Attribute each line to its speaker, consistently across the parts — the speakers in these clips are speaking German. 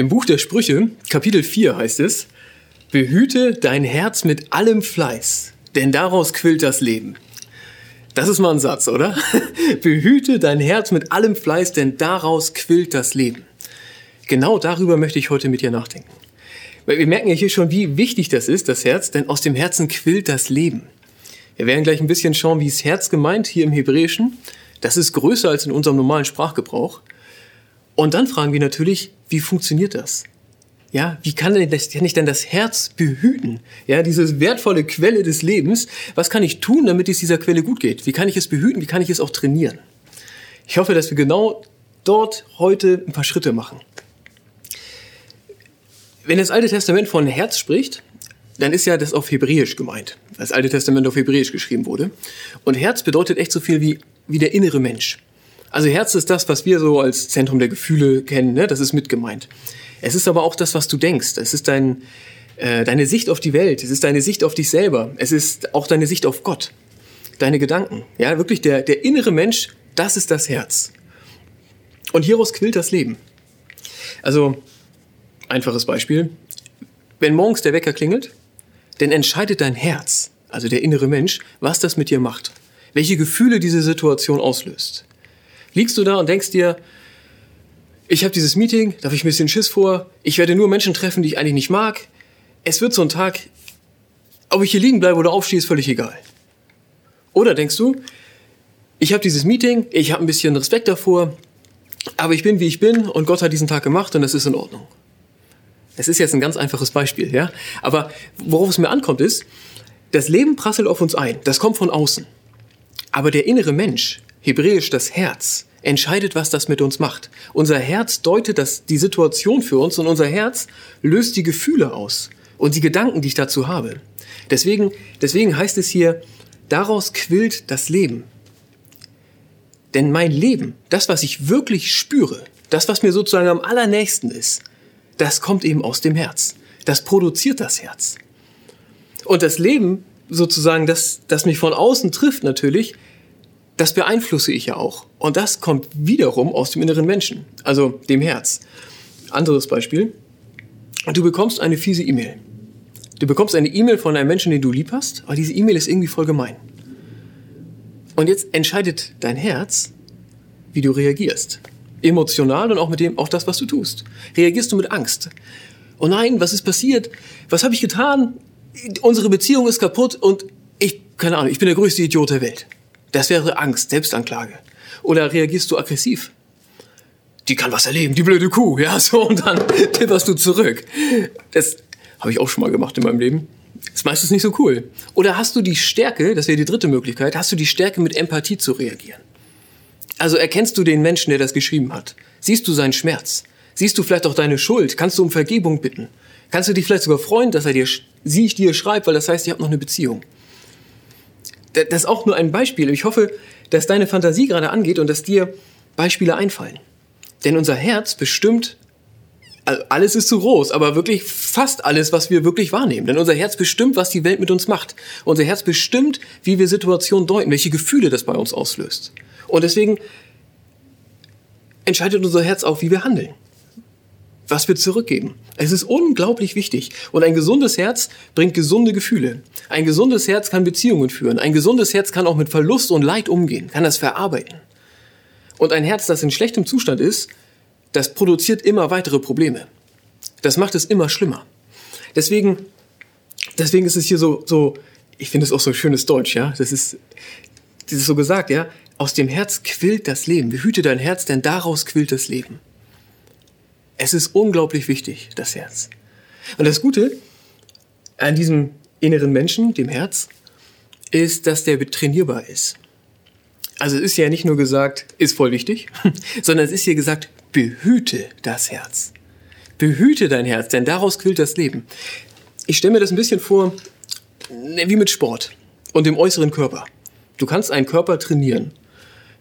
Speaker 1: Im Buch der Sprüche, Kapitel 4 heißt es, Behüte dein Herz mit allem Fleiß, denn daraus quillt das Leben. Das ist mal ein Satz, oder? Behüte dein Herz mit allem Fleiß, denn daraus quillt das Leben. Genau darüber möchte ich heute mit dir nachdenken. Weil wir merken ja hier schon, wie wichtig das ist, das Herz, denn aus dem Herzen quillt das Leben. Wir werden gleich ein bisschen schauen, wie es Herz gemeint hier im Hebräischen. Das ist größer als in unserem normalen Sprachgebrauch. Und dann fragen wir natürlich, wie funktioniert das? Ja, wie kann, denn das, kann ich denn das Herz behüten? Ja, diese wertvolle Quelle des Lebens. Was kann ich tun, damit es dieser Quelle gut geht? Wie kann ich es behüten? Wie kann ich es auch trainieren? Ich hoffe, dass wir genau dort heute ein paar Schritte machen. Wenn das Alte Testament von Herz spricht, dann ist ja das auf Hebräisch gemeint. Das Alte Testament auf Hebräisch geschrieben wurde. Und Herz bedeutet echt so viel wie, wie der innere Mensch. Also Herz ist das, was wir so als Zentrum der Gefühle kennen, ne? das ist mit gemeint. Es ist aber auch das, was du denkst. Es ist dein, äh, deine Sicht auf die Welt. Es ist deine Sicht auf dich selber. Es ist auch deine Sicht auf Gott. Deine Gedanken. Ja, wirklich der, der innere Mensch, das ist das Herz. Und hieraus quillt das Leben. Also, einfaches Beispiel. Wenn morgens der Wecker klingelt, dann entscheidet dein Herz, also der innere Mensch, was das mit dir macht. Welche Gefühle diese Situation auslöst liegst du da und denkst dir, ich habe dieses Meeting, da habe ich ein bisschen Schiss vor, ich werde nur Menschen treffen, die ich eigentlich nicht mag. Es wird so ein Tag, ob ich hier liegen bleibe oder aufstehe, ist völlig egal. Oder denkst du, ich habe dieses Meeting, ich habe ein bisschen Respekt davor, aber ich bin, wie ich bin und Gott hat diesen Tag gemacht und das ist in Ordnung. Es ist jetzt ein ganz einfaches Beispiel, ja. Aber worauf es mir ankommt ist, das Leben prasselt auf uns ein. Das kommt von außen. Aber der innere Mensch, hebräisch das Herz, entscheidet, was das mit uns macht. Unser Herz deutet das, die Situation für uns und unser Herz löst die Gefühle aus und die Gedanken, die ich dazu habe. Deswegen, deswegen heißt es hier, daraus quillt das Leben. Denn mein Leben, das, was ich wirklich spüre, das, was mir sozusagen am allernächsten ist, das kommt eben aus dem Herz. Das produziert das Herz. Und das Leben, sozusagen, das, das mich von außen trifft natürlich, das beeinflusse ich ja auch. Und das kommt wiederum aus dem inneren Menschen, also dem Herz. Anderes Beispiel. Du bekommst eine fiese E-Mail. Du bekommst eine E-Mail von einem Menschen, den du lieb hast, aber diese E-Mail ist irgendwie voll gemein. Und jetzt entscheidet dein Herz, wie du reagierst. Emotional und auch mit dem, auch das, was du tust. Reagierst du mit Angst? Oh nein, was ist passiert? Was habe ich getan? Unsere Beziehung ist kaputt und ich, keine Ahnung, ich bin der größte Idiot der Welt. Das wäre Angst, Selbstanklage. Oder reagierst du aggressiv? Die kann was erleben, die blöde Kuh, ja, so, und dann tipperst du zurück. Das habe ich auch schon mal gemacht in meinem Leben. Ist meistens nicht so cool. Oder hast du die Stärke, das wäre die dritte Möglichkeit, hast du die Stärke, mit Empathie zu reagieren? Also erkennst du den Menschen, der das geschrieben hat? Siehst du seinen Schmerz? Siehst du vielleicht auch deine Schuld? Kannst du um Vergebung bitten? Kannst du dich vielleicht sogar freuen, dass er dir, sie dir schreibt, weil das heißt, ihr habt noch eine Beziehung? Das ist auch nur ein Beispiel. Ich hoffe, dass deine Fantasie gerade angeht und dass dir Beispiele einfallen. Denn unser Herz bestimmt, alles ist zu groß, aber wirklich fast alles, was wir wirklich wahrnehmen. Denn unser Herz bestimmt, was die Welt mit uns macht. Unser Herz bestimmt, wie wir Situationen deuten, welche Gefühle das bei uns auslöst. Und deswegen entscheidet unser Herz auch, wie wir handeln was wir zurückgeben. Es ist unglaublich wichtig. Und ein gesundes Herz bringt gesunde Gefühle. Ein gesundes Herz kann Beziehungen führen. Ein gesundes Herz kann auch mit Verlust und Leid umgehen, kann das verarbeiten. Und ein Herz, das in schlechtem Zustand ist, das produziert immer weitere Probleme. Das macht es immer schlimmer. Deswegen, deswegen ist es hier so, so ich finde es auch so schönes Deutsch, ja. Das ist, das ist so gesagt, ja. Aus dem Herz quillt das Leben. Behüte dein Herz, denn daraus quillt das Leben. Es ist unglaublich wichtig, das Herz. Und das Gute an diesem inneren Menschen, dem Herz, ist, dass der trainierbar ist. Also es ist ja nicht nur gesagt, ist voll wichtig, sondern es ist hier gesagt, behüte das Herz. Behüte dein Herz, denn daraus quillt das Leben. Ich stelle mir das ein bisschen vor, ne, wie mit Sport und dem äußeren Körper. Du kannst einen Körper trainieren.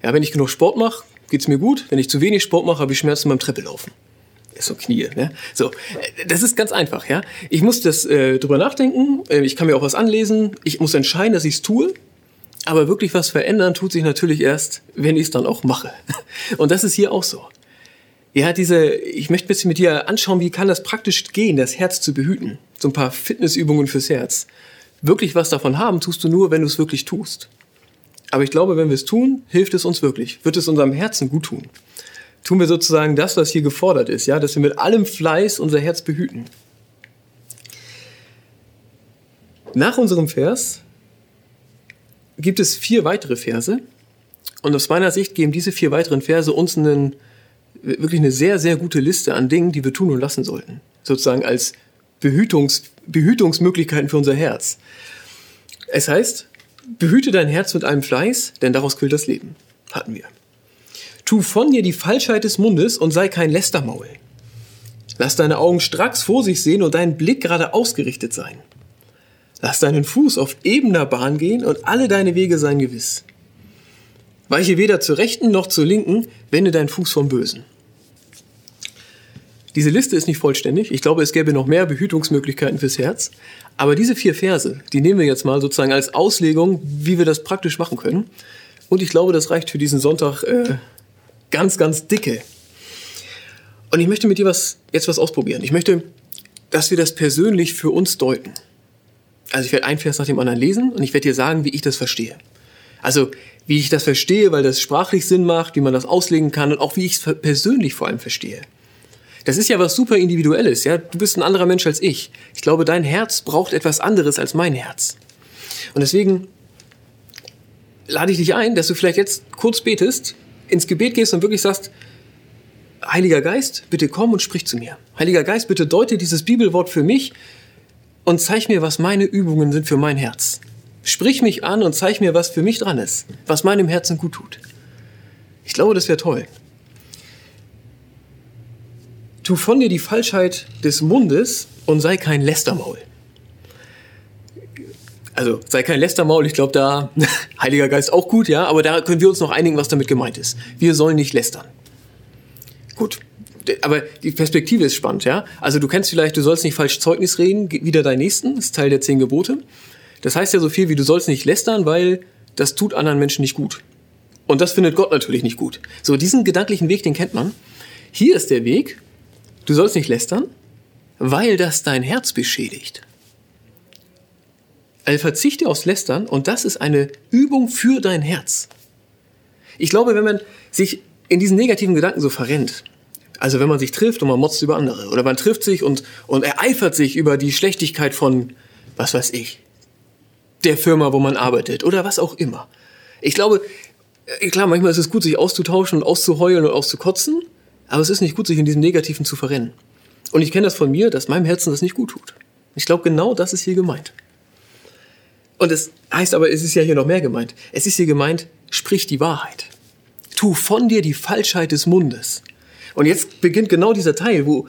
Speaker 1: Ja, wenn ich genug Sport mache, geht es mir gut. Wenn ich zu wenig Sport mache, habe ich Schmerzen beim Treppelaufen so Knie. Ne? So, das ist ganz einfach. Ja, ich muss das äh, drüber nachdenken. Äh, ich kann mir auch was anlesen. Ich muss entscheiden, dass ich es tue. Aber wirklich was verändern tut sich natürlich erst, wenn ich es dann auch mache. Und das ist hier auch so. Ja, diese, ich möchte ein bisschen mit dir anschauen, wie kann das praktisch gehen, das Herz zu behüten. So ein paar Fitnessübungen fürs Herz. Wirklich was davon haben tust du nur, wenn du es wirklich tust. Aber ich glaube, wenn wir es tun, hilft es uns wirklich, wird es unserem Herzen gut tun. Tun wir sozusagen das, was hier gefordert ist, ja, dass wir mit allem Fleiß unser Herz behüten. Nach unserem Vers gibt es vier weitere Verse. Und aus meiner Sicht geben diese vier weiteren Verse uns einen, wirklich eine sehr, sehr gute Liste an Dingen, die wir tun und lassen sollten. Sozusagen als Behütungs, Behütungsmöglichkeiten für unser Herz. Es heißt, behüte dein Herz mit allem Fleiß, denn daraus quillt das Leben. Hatten wir. Tu von dir die Falschheit des Mundes und sei kein Lästermaul. Lass deine Augen stracks vor sich sehen und dein Blick gerade ausgerichtet sein. Lass deinen Fuß auf ebener Bahn gehen und alle deine Wege seien gewiss. Weiche weder zur rechten noch zur linken, wende deinen Fuß vom Bösen. Diese Liste ist nicht vollständig. Ich glaube, es gäbe noch mehr Behütungsmöglichkeiten fürs Herz. Aber diese vier Verse, die nehmen wir jetzt mal sozusagen als Auslegung, wie wir das praktisch machen können. Und ich glaube, das reicht für diesen Sonntag äh, ganz, ganz dicke. Und ich möchte mit dir was, jetzt was ausprobieren. Ich möchte, dass wir das persönlich für uns deuten. Also ich werde ein Vers nach dem anderen lesen und ich werde dir sagen, wie ich das verstehe. Also wie ich das verstehe, weil das sprachlich Sinn macht, wie man das auslegen kann und auch wie ich es persönlich vor allem verstehe. Das ist ja was super individuelles, ja. Du bist ein anderer Mensch als ich. Ich glaube, dein Herz braucht etwas anderes als mein Herz. Und deswegen lade ich dich ein, dass du vielleicht jetzt kurz betest, ins Gebet gehst und wirklich sagst, Heiliger Geist, bitte komm und sprich zu mir. Heiliger Geist, bitte deute dieses Bibelwort für mich und zeig mir, was meine Übungen sind für mein Herz. Sprich mich an und zeig mir, was für mich dran ist, was meinem Herzen gut tut. Ich glaube, das wäre toll. Tu von dir die Falschheit des Mundes und sei kein Lästermaul. Also sei kein Lästermaul, ich glaube da, Heiliger Geist auch gut, ja, aber da können wir uns noch einigen, was damit gemeint ist. Wir sollen nicht lästern. Gut, aber die Perspektive ist spannend, ja. Also du kennst vielleicht, du sollst nicht falsch Zeugnis reden, wieder dein Nächsten, das ist Teil der zehn Gebote. Das heißt ja so viel wie, du sollst nicht lästern, weil das tut anderen Menschen nicht gut. Und das findet Gott natürlich nicht gut. So, diesen gedanklichen Weg, den kennt man. Hier ist der Weg, du sollst nicht lästern, weil das dein Herz beschädigt. Also verzichte aufs Lästern und das ist eine Übung für dein Herz. Ich glaube, wenn man sich in diesen negativen Gedanken so verrennt, also wenn man sich trifft und man motzt über andere oder man trifft sich und, und ereifert sich über die Schlechtigkeit von, was weiß ich, der Firma, wo man arbeitet oder was auch immer. Ich glaube, äh, klar, manchmal ist es gut, sich auszutauschen und auszuheulen und auszukotzen, aber es ist nicht gut, sich in diesem Negativen zu verrennen. Und ich kenne das von mir, dass meinem Herzen das nicht gut tut. Ich glaube, genau das ist hier gemeint. Und es heißt aber, es ist ja hier noch mehr gemeint. Es ist hier gemeint, sprich die Wahrheit. Tu von dir die Falschheit des Mundes. Und jetzt beginnt genau dieser Teil, wo,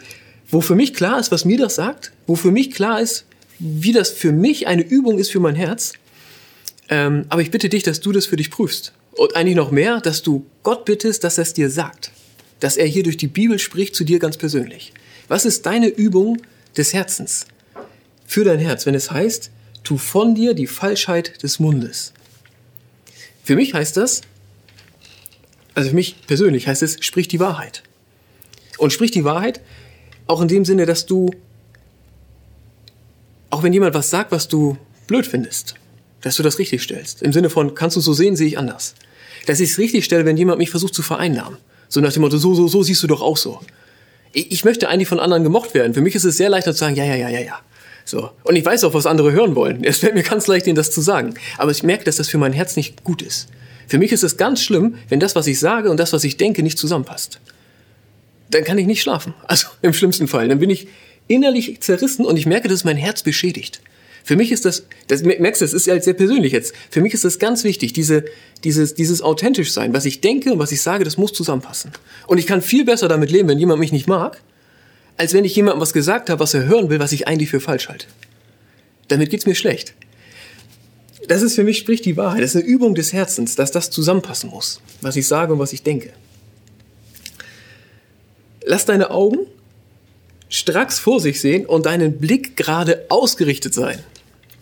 Speaker 1: wo für mich klar ist, was mir das sagt, wo für mich klar ist, wie das für mich eine Übung ist für mein Herz. Ähm, aber ich bitte dich, dass du das für dich prüfst. Und eigentlich noch mehr, dass du Gott bittest, dass er es dir sagt. Dass er hier durch die Bibel spricht zu dir ganz persönlich. Was ist deine Übung des Herzens? Für dein Herz, wenn es heißt, tu von dir die Falschheit des Mundes. Für mich heißt das, also für mich persönlich heißt es, sprich die Wahrheit. Und sprich die Wahrheit auch in dem Sinne, dass du auch wenn jemand was sagt, was du blöd findest, dass du das richtig stellst. Im Sinne von, kannst du so sehen, sehe ich anders. Dass ich es richtig stelle, wenn jemand mich versucht zu vereinnahmen. So nach dem Motto, so, so, so siehst du doch auch so. Ich, möchte eigentlich von anderen gemocht werden. Für mich ist es sehr leicht zu sagen, ja, ja, ja, ja, ja. So. Und ich weiß auch, was andere hören wollen. Es fällt mir ganz leicht, ihnen das zu sagen. Aber ich merke, dass das für mein Herz nicht gut ist. Für mich ist es ganz schlimm, wenn das, was ich sage und das, was ich denke, nicht zusammenpasst. Dann kann ich nicht schlafen. Also im schlimmsten Fall. Dann bin ich innerlich zerrissen und ich merke, dass mein Herz beschädigt. Für mich ist das, das merkst du, das ist ja sehr persönlich jetzt. Für mich ist das ganz wichtig, diese, dieses, dieses authentisch sein. Was ich denke und was ich sage, das muss zusammenpassen. Und ich kann viel besser damit leben, wenn jemand mich nicht mag, als wenn ich jemandem was gesagt habe, was er hören will, was ich eigentlich für falsch halte. Damit geht's mir schlecht. Das ist für mich spricht die Wahrheit. Das ist eine Übung des Herzens, dass das zusammenpassen muss, was ich sage und was ich denke. Lass deine Augen stracks vor sich sehen und deinen Blick gerade ausgerichtet sein.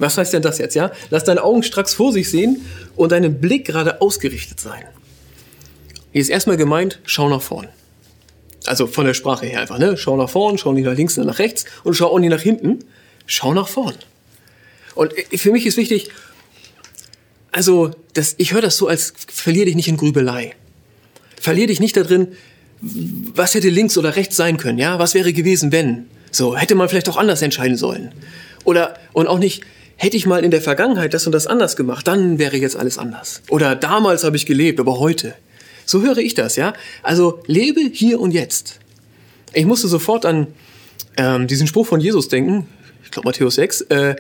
Speaker 1: Was heißt denn das jetzt, ja? Lass deine Augen stracks vor sich sehen und deinen Blick gerade ausgerichtet sein. Hier ist erstmal gemeint, schau nach vorn. Also von der Sprache her einfach, ne? Schau nach vorn, schau nicht nach links, nach rechts und schau auch nicht nach hinten. Schau nach vorn. Und für mich ist wichtig, also das, ich höre das so als verlier dich nicht in Grübelei. Verlier dich nicht da drin, was hätte links oder rechts sein können, ja? Was wäre gewesen, wenn? So, hätte man vielleicht auch anders entscheiden sollen. Oder, und auch nicht, hätte ich mal in der Vergangenheit das und das anders gemacht, dann wäre jetzt alles anders. Oder damals habe ich gelebt, aber heute. So höre ich das, ja? Also lebe hier und jetzt. Ich musste sofort an ähm, diesen Spruch von Jesus denken, ich glaube Matthäus 6, äh,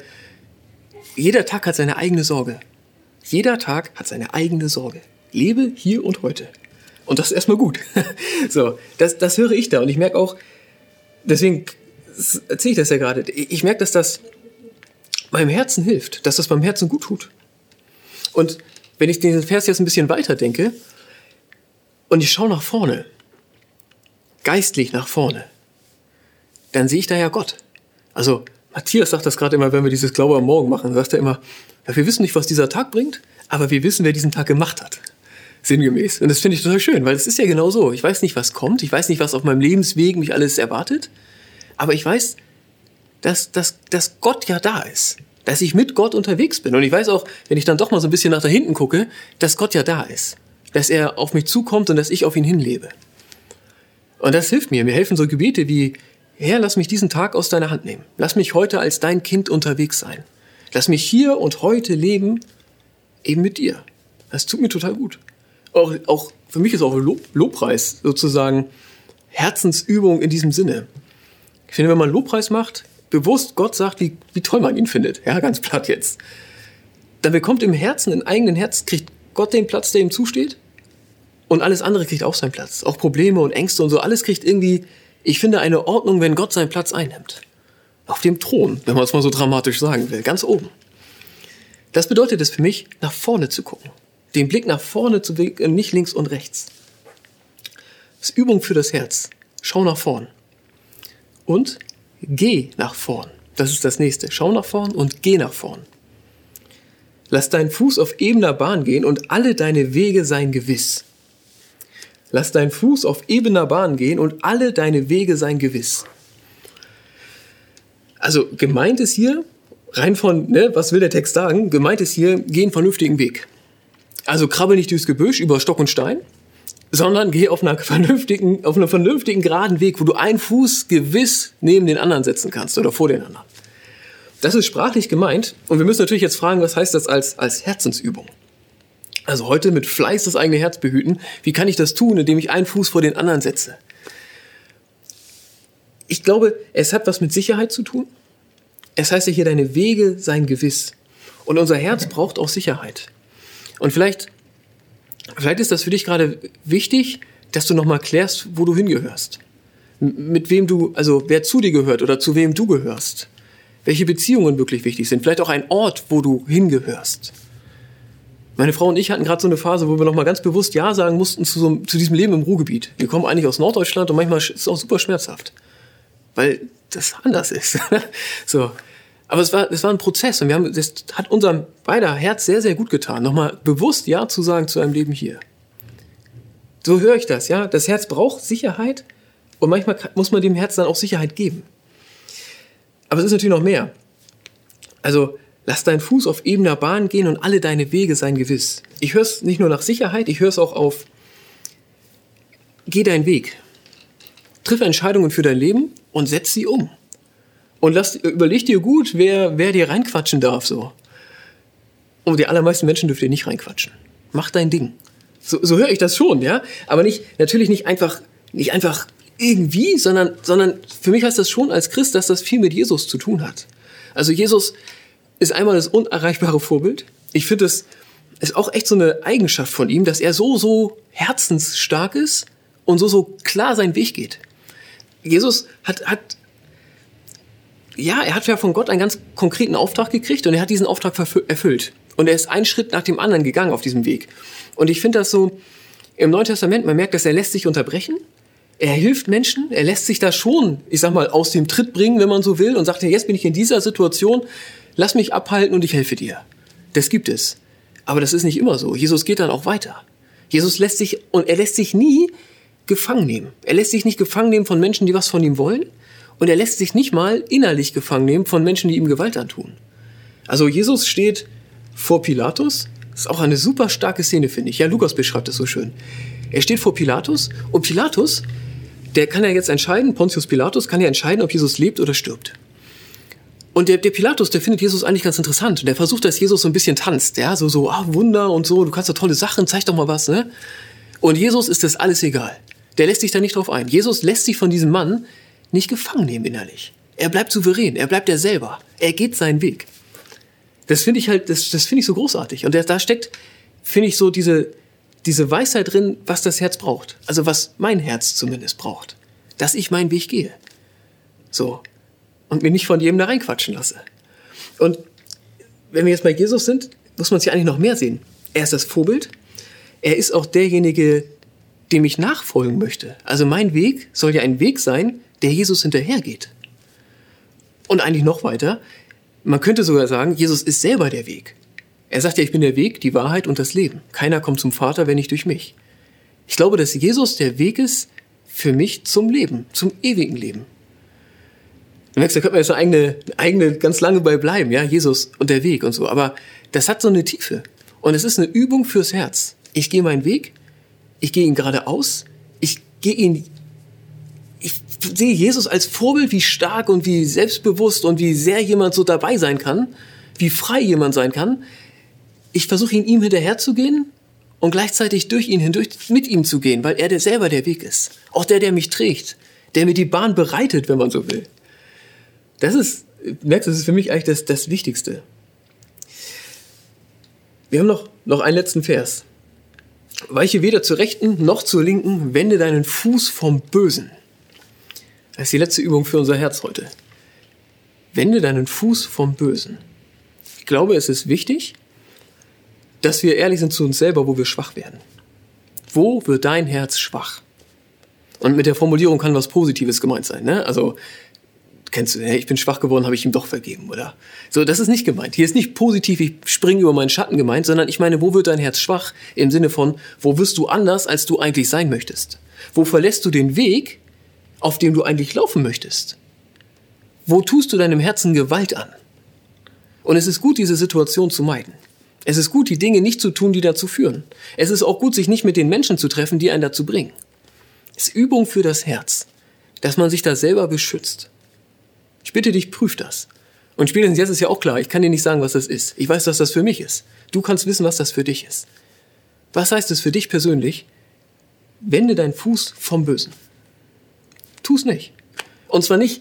Speaker 1: jeder Tag hat seine eigene Sorge. Jeder Tag hat seine eigene Sorge. Lebe hier und heute. Und das ist erstmal gut. so, das, das höre ich da. Und ich merke auch, deswegen erzähle ich das ja gerade, ich merke, dass das meinem Herzen hilft, dass das meinem Herzen gut tut. Und wenn ich diesen Vers jetzt ein bisschen weiter denke, und ich schaue nach vorne, geistlich nach vorne, dann sehe ich da ja Gott. Also Matthias sagt das gerade immer, wenn wir dieses Glaube am Morgen machen, sagt er immer, ja, wir wissen nicht, was dieser Tag bringt, aber wir wissen, wer diesen Tag gemacht hat. Sinngemäß. Und das finde ich total schön, weil es ist ja genau so. Ich weiß nicht, was kommt, ich weiß nicht, was auf meinem Lebensweg mich alles erwartet, aber ich weiß, dass, dass, dass Gott ja da ist. Dass ich mit Gott unterwegs bin. Und ich weiß auch, wenn ich dann doch mal so ein bisschen nach da hinten gucke, dass Gott ja da ist dass er auf mich zukommt und dass ich auf ihn hinlebe. Und das hilft mir. Mir helfen so Gebete wie, Herr, lass mich diesen Tag aus deiner Hand nehmen. Lass mich heute als dein Kind unterwegs sein. Lass mich hier und heute leben, eben mit dir. Das tut mir total gut. Auch, auch für mich ist auch Lob, Lobpreis sozusagen Herzensübung in diesem Sinne. Ich finde, wenn man Lobpreis macht, bewusst Gott sagt, wie, wie toll man ihn findet, ja, ganz platt jetzt, dann bekommt im Herzen, im eigenen Herz, kriegt Gott den Platz, der ihm zusteht. Und alles andere kriegt auch seinen Platz. Auch Probleme und Ängste und so. Alles kriegt irgendwie, ich finde, eine Ordnung, wenn Gott seinen Platz einnimmt. Auf dem Thron, wenn man es mal so dramatisch sagen will. Ganz oben. Das bedeutet es für mich, nach vorne zu gucken. Den Blick nach vorne zu wenden, nicht links und rechts. Das ist Übung für das Herz. Schau nach vorn. Und geh nach vorn. Das ist das nächste. Schau nach vorn und geh nach vorn. Lass deinen Fuß auf ebener Bahn gehen und alle deine Wege seien gewiss. Lass deinen Fuß auf ebener Bahn gehen und alle deine Wege seien gewiss. Also gemeint ist hier, rein von, ne, was will der Text sagen? Gemeint ist hier, geh einen vernünftigen Weg. Also krabbel nicht durchs Gebüsch über Stock und Stein, sondern geh auf, einer vernünftigen, auf einem vernünftigen geraden Weg, wo du einen Fuß gewiss neben den anderen setzen kannst oder vor den anderen. Das ist sprachlich gemeint. Und wir müssen natürlich jetzt fragen, was heißt das als, als Herzensübung? Also heute mit Fleiß das eigene Herz behüten. Wie kann ich das tun, indem ich einen Fuß vor den anderen setze? Ich glaube, es hat was mit Sicherheit zu tun. Es heißt ja hier, deine Wege seien gewiss. Und unser Herz braucht auch Sicherheit. Und vielleicht, vielleicht ist das für dich gerade wichtig, dass du nochmal klärst, wo du hingehörst. Mit wem du, also wer zu dir gehört oder zu wem du gehörst welche Beziehungen wirklich wichtig sind, vielleicht auch ein Ort, wo du hingehörst. Meine Frau und ich hatten gerade so eine Phase, wo wir nochmal ganz bewusst Ja sagen mussten zu, so, zu diesem Leben im Ruhrgebiet. Wir kommen eigentlich aus Norddeutschland und manchmal ist es auch super schmerzhaft, weil das anders ist. so. Aber es war, es war ein Prozess und wir haben, das hat unserem beider Herz sehr, sehr gut getan, nochmal bewusst Ja zu sagen zu einem Leben hier. So höre ich das, ja. Das Herz braucht Sicherheit und manchmal muss man dem Herz dann auch Sicherheit geben. Aber es ist natürlich noch mehr. Also lass deinen Fuß auf ebener Bahn gehen und alle deine Wege seien gewiss. Ich höre es nicht nur nach Sicherheit, ich höre es auch auf, geh deinen Weg. Triff Entscheidungen für dein Leben und setz sie um. Und lass, überleg dir gut, wer, wer dir reinquatschen darf, so. Und die allermeisten Menschen dürft ihr nicht reinquatschen. Mach dein Ding. So, so höre ich das schon, ja. Aber nicht, natürlich nicht einfach, nicht einfach irgendwie, sondern, sondern für mich heißt das schon als Christ, dass das viel mit Jesus zu tun hat. Also Jesus ist einmal das unerreichbare Vorbild. Ich finde, es ist auch echt so eine Eigenschaft von ihm, dass er so, so herzensstark ist und so, so klar seinen Weg geht. Jesus hat, hat, ja, er hat ja von Gott einen ganz konkreten Auftrag gekriegt und er hat diesen Auftrag erfüllt. Und er ist einen Schritt nach dem anderen gegangen auf diesem Weg. Und ich finde das so, im Neuen Testament, man merkt, dass er lässt sich unterbrechen er hilft Menschen, er lässt sich da schon, ich sag mal, aus dem Tritt bringen, wenn man so will, und sagt, jetzt bin ich in dieser Situation, lass mich abhalten und ich helfe dir. Das gibt es. Aber das ist nicht immer so. Jesus geht dann auch weiter. Jesus lässt sich, und er lässt sich nie gefangen nehmen. Er lässt sich nicht gefangen nehmen von Menschen, die was von ihm wollen. Und er lässt sich nicht mal innerlich gefangen nehmen von Menschen, die ihm Gewalt antun. Also Jesus steht vor Pilatus. Das ist auch eine super starke Szene, finde ich. Ja, Lukas beschreibt es so schön. Er steht vor Pilatus und Pilatus, der kann ja jetzt entscheiden, Pontius Pilatus kann ja entscheiden, ob Jesus lebt oder stirbt. Und der, der Pilatus, der findet Jesus eigentlich ganz interessant. Der versucht, dass Jesus so ein bisschen tanzt. Ja, so, so, ah, Wunder und so, du kannst doch tolle Sachen, zeig doch mal was, ne? Und Jesus ist das alles egal. Der lässt sich da nicht drauf ein. Jesus lässt sich von diesem Mann nicht gefangen nehmen innerlich. Er bleibt souverän, er bleibt er selber. Er geht seinen Weg. Das finde ich halt, das, das finde ich so großartig. Und da steckt, finde ich, so diese, diese Weisheit drin, was das Herz braucht. Also was mein Herz zumindest braucht. Dass ich meinen Weg gehe. So. Und mir nicht von jedem da reinquatschen lasse. Und wenn wir jetzt bei Jesus sind, muss man sich eigentlich noch mehr sehen. Er ist das Vorbild. Er ist auch derjenige, dem ich nachfolgen möchte. Also mein Weg soll ja ein Weg sein, der Jesus hinterhergeht. Und eigentlich noch weiter, man könnte sogar sagen, Jesus ist selber der Weg. Er sagt ja, ich bin der Weg, die Wahrheit und das Leben. Keiner kommt zum Vater, wenn nicht durch mich. Ich glaube, dass Jesus der Weg ist für mich zum Leben, zum ewigen Leben. Du merkst, da könnte man jetzt eine eigene, eigene ganz lange bei bleiben, ja, Jesus und der Weg und so. Aber das hat so eine Tiefe. Und es ist eine Übung fürs Herz. Ich gehe meinen Weg, ich gehe ihn geradeaus, ich gehe ihn ich sehe Jesus als Vorbild, wie stark und wie selbstbewusst und wie sehr jemand so dabei sein kann, wie frei jemand sein kann. Ich versuche ihn ihm hinterherzugehen und gleichzeitig durch ihn hindurch mit ihm zu gehen, weil er der selber der Weg ist. Auch der, der mich trägt, der mir die Bahn bereitet, wenn man so will. Das ist, merkst das ist für mich eigentlich das, das Wichtigste. Wir haben noch, noch einen letzten Vers. Weiche weder zur Rechten noch zur Linken, wende deinen Fuß vom Bösen. Das ist die letzte Übung für unser Herz heute. Wende deinen Fuß vom Bösen. Ich glaube, es ist wichtig, dass wir ehrlich sind zu uns selber, wo wir schwach werden. Wo wird dein Herz schwach? Und mit der Formulierung kann was Positives gemeint sein. Ne? Also, kennst du, ich bin schwach geworden, habe ich ihm doch vergeben, oder? So, das ist nicht gemeint. Hier ist nicht positiv, ich springe über meinen Schatten gemeint, sondern ich meine, wo wird dein Herz schwach? Im Sinne von, wo wirst du anders, als du eigentlich sein möchtest? Wo verlässt du den Weg, auf dem du eigentlich laufen möchtest? Wo tust du deinem Herzen Gewalt an? Und es ist gut, diese Situation zu meiden. Es ist gut, die Dinge nicht zu tun, die dazu führen. Es ist auch gut, sich nicht mit den Menschen zu treffen, die einen dazu bringen. Es ist Übung für das Herz, dass man sich da selber beschützt. Ich bitte dich, prüf das. Und spätestens jetzt ist ja auch klar, ich kann dir nicht sagen, was das ist. Ich weiß, was das für mich ist. Du kannst wissen, was das für dich ist. Was heißt es für dich persönlich? Wende deinen Fuß vom Bösen. Tu es nicht. Und zwar nicht,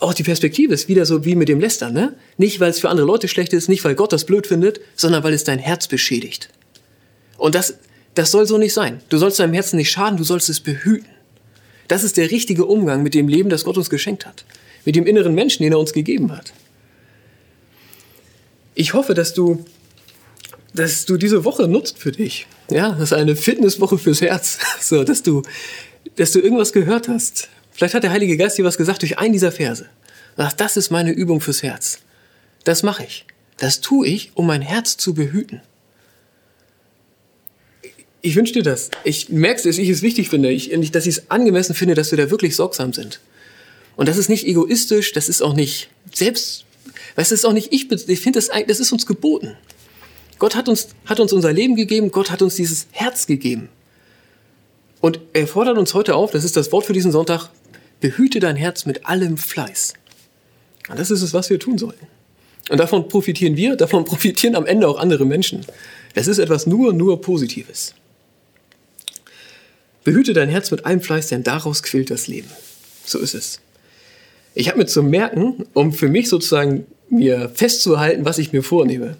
Speaker 1: auch die Perspektive ist wieder so wie mit dem Lästern, ne? Nicht, weil es für andere Leute schlecht ist, nicht, weil Gott das blöd findet, sondern weil es dein Herz beschädigt. Und das, das soll so nicht sein. Du sollst deinem Herzen nicht schaden, du sollst es behüten. Das ist der richtige Umgang mit dem Leben, das Gott uns geschenkt hat. Mit dem inneren Menschen, den er uns gegeben hat. Ich hoffe, dass du, dass du diese Woche nutzt für dich. Ja, das ist eine Fitnesswoche fürs Herz. So, dass du dass du irgendwas gehört hast. Vielleicht hat der Heilige Geist dir was gesagt durch einen dieser Verse. sagst, das ist meine Übung fürs Herz. Das mache ich. Das tue ich, um mein Herz zu behüten. Ich wünsche dir das. Ich merke, dass ich es wichtig finde, ich, dass ich es angemessen finde, dass wir da wirklich sorgsam sind. Und das ist nicht egoistisch, das ist auch nicht selbst, weißt das ist auch nicht ich, ich finde das, das ist uns geboten. Gott hat uns, hat uns unser Leben gegeben, Gott hat uns dieses Herz gegeben. Und er fordert uns heute auf, das ist das Wort für diesen Sonntag, behüte dein Herz mit allem Fleiß. Und das ist es, was wir tun sollten. Und davon profitieren wir, davon profitieren am Ende auch andere Menschen. Es ist etwas nur, nur Positives. Behüte dein Herz mit allem Fleiß, denn daraus quillt das Leben. So ist es. Ich habe mir zu merken, um für mich sozusagen mir festzuhalten, was ich mir vornehme,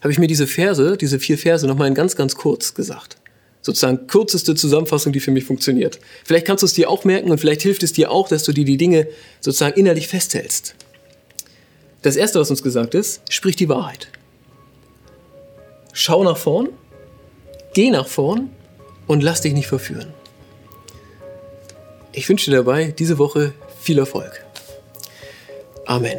Speaker 1: habe ich mir diese Verse, diese vier Verse nochmal in ganz, ganz kurz gesagt sozusagen kürzeste Zusammenfassung, die für mich funktioniert. Vielleicht kannst du es dir auch merken und vielleicht hilft es dir auch, dass du dir die Dinge sozusagen innerlich festhältst. Das erste, was uns gesagt ist, sprich die Wahrheit. Schau nach vorn, geh nach vorn und lass dich nicht verführen. Ich wünsche dir dabei diese Woche viel Erfolg. Amen.